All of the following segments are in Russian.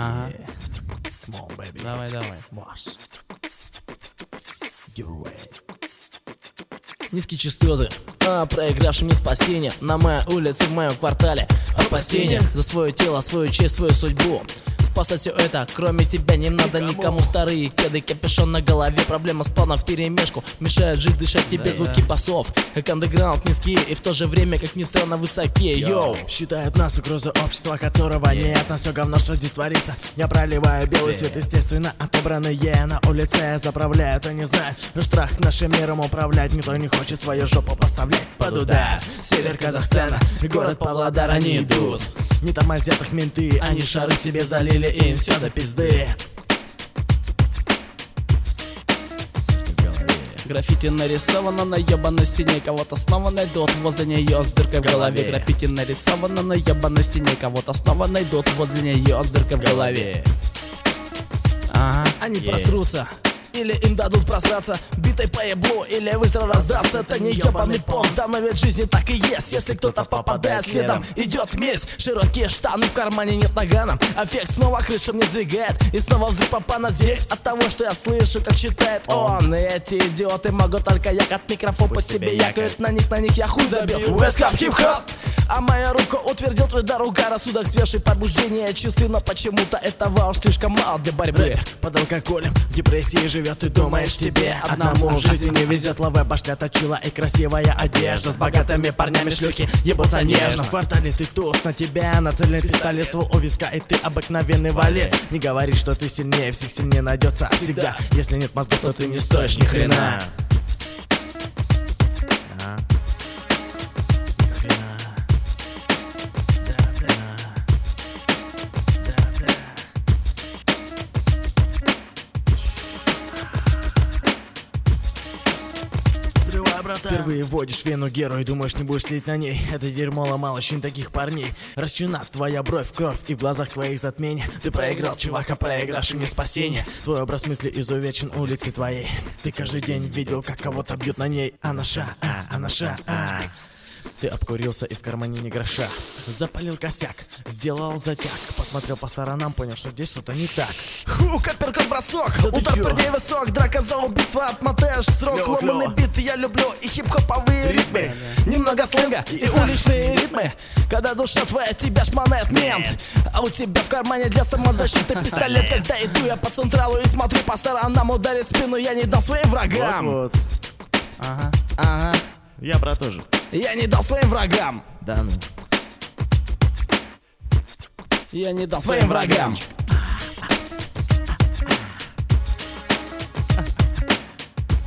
Ага. Small baby. Давай, давай. Giveaway. Низкие частоты, а проигравшим не спасение На моей улице, в моем квартале Опасения за свое тело, свою честь, свою судьбу Спасать все это, кроме тебя не надо никому. Старые кеды, капюшон на голове Проблема с планом в перемешку Мешает жить, дышать тебе звуки басов. Как андеграунд низкие и в то же время, как ни странно, высокие. Йоу, Считают нас угрозой общества, которого нет. На все говно, что здесь творится. Я проливаю белый свет, естественно, отобранные На улице заправляют, они знают Что страх нашим миром управлять. Никто не хочет свою жопу поставлять под удар. Север Казахстана, город Павлодар, они идут Не тормозят их менты, они шары себе залили Им все до пизды. Граффити нарисовано на ебаной стене Кого-то снова найдут возле нее с дыркой в голове. Граффити нарисовано на ебаной стене Кого-то снова найдут возле нее с дыркой в голове. Ага, они Yeah. просрутся или им дадут просраться. Битой по еблу или выстрел раздастся. Это не ебаный пол, да но ведь жизни так и есть. Если кто-то попадает следом, идет месть Широкие штаны, в кармане нет нагана Аффект снова крышу мне двигает И снова взрыв попана здесь. От того, что я слышу, как считает он. И эти идиоты могут только якать микрофон Под себе якают на них, на них я хуй забил. Вескап хип-хоп а моя рука утвердил твердо рука Рассудок свежий, побуждение чистый Но почему-то этого уж слишком мало для борьбы. Рэпер под алкоголем, в депрессии живет и думаешь тебе Одному жизни не везет, лаве башня точила и красивая одежда. С богатыми парнями шлюхи ебутся нежно. В квартале ты туз, на тебя нацелен пистолет. Ствол у виска и ты обыкновенный валет. Не говори, что ты сильнее, всех сильнее найдется всегда. Если нет мозгов, то ты не стоишь ни хрена Впервые вводишь вену геру и думаешь, не будешь слить на ней. Это дерьмо ломало очень таких парней. Расчина твоя бровь, кровь и в глазах твоих затмения. Ты проиграл, чувака, проигравший мне спасение. Твой образ мысли изувечен улице твоей. Ты каждый день видел, как кого-то бьют на ней. А наша, а, а наша, а. Ты обкурился и в кармане не гроша Запалил косяк, сделал затяг Посмотрел по сторонам, понял, что здесь что-то не так Ху, каперкот бросок, ты удар ней высок, драка за убийство, отмотаешь срок, клёво. бит, я люблю и хип-хоповые ритмы, немного сленга и уличные ритмы, когда душа твоя тебя шмонает мент, а у тебя в кармане для самозащиты пистолет, когда иду я по централу и смотрю по сторонам, ударить в спину я не дам своим врагам, Вот, ага, ага, я про то же. Я не дам своим врагам, Да ну. Я не дам своим врагам.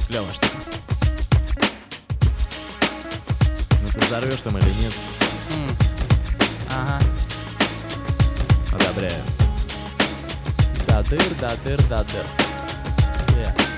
Клевая штука взорвешь там или нет? Ага. Одобряю Дадыр, дадыр, дадыр. Yeah.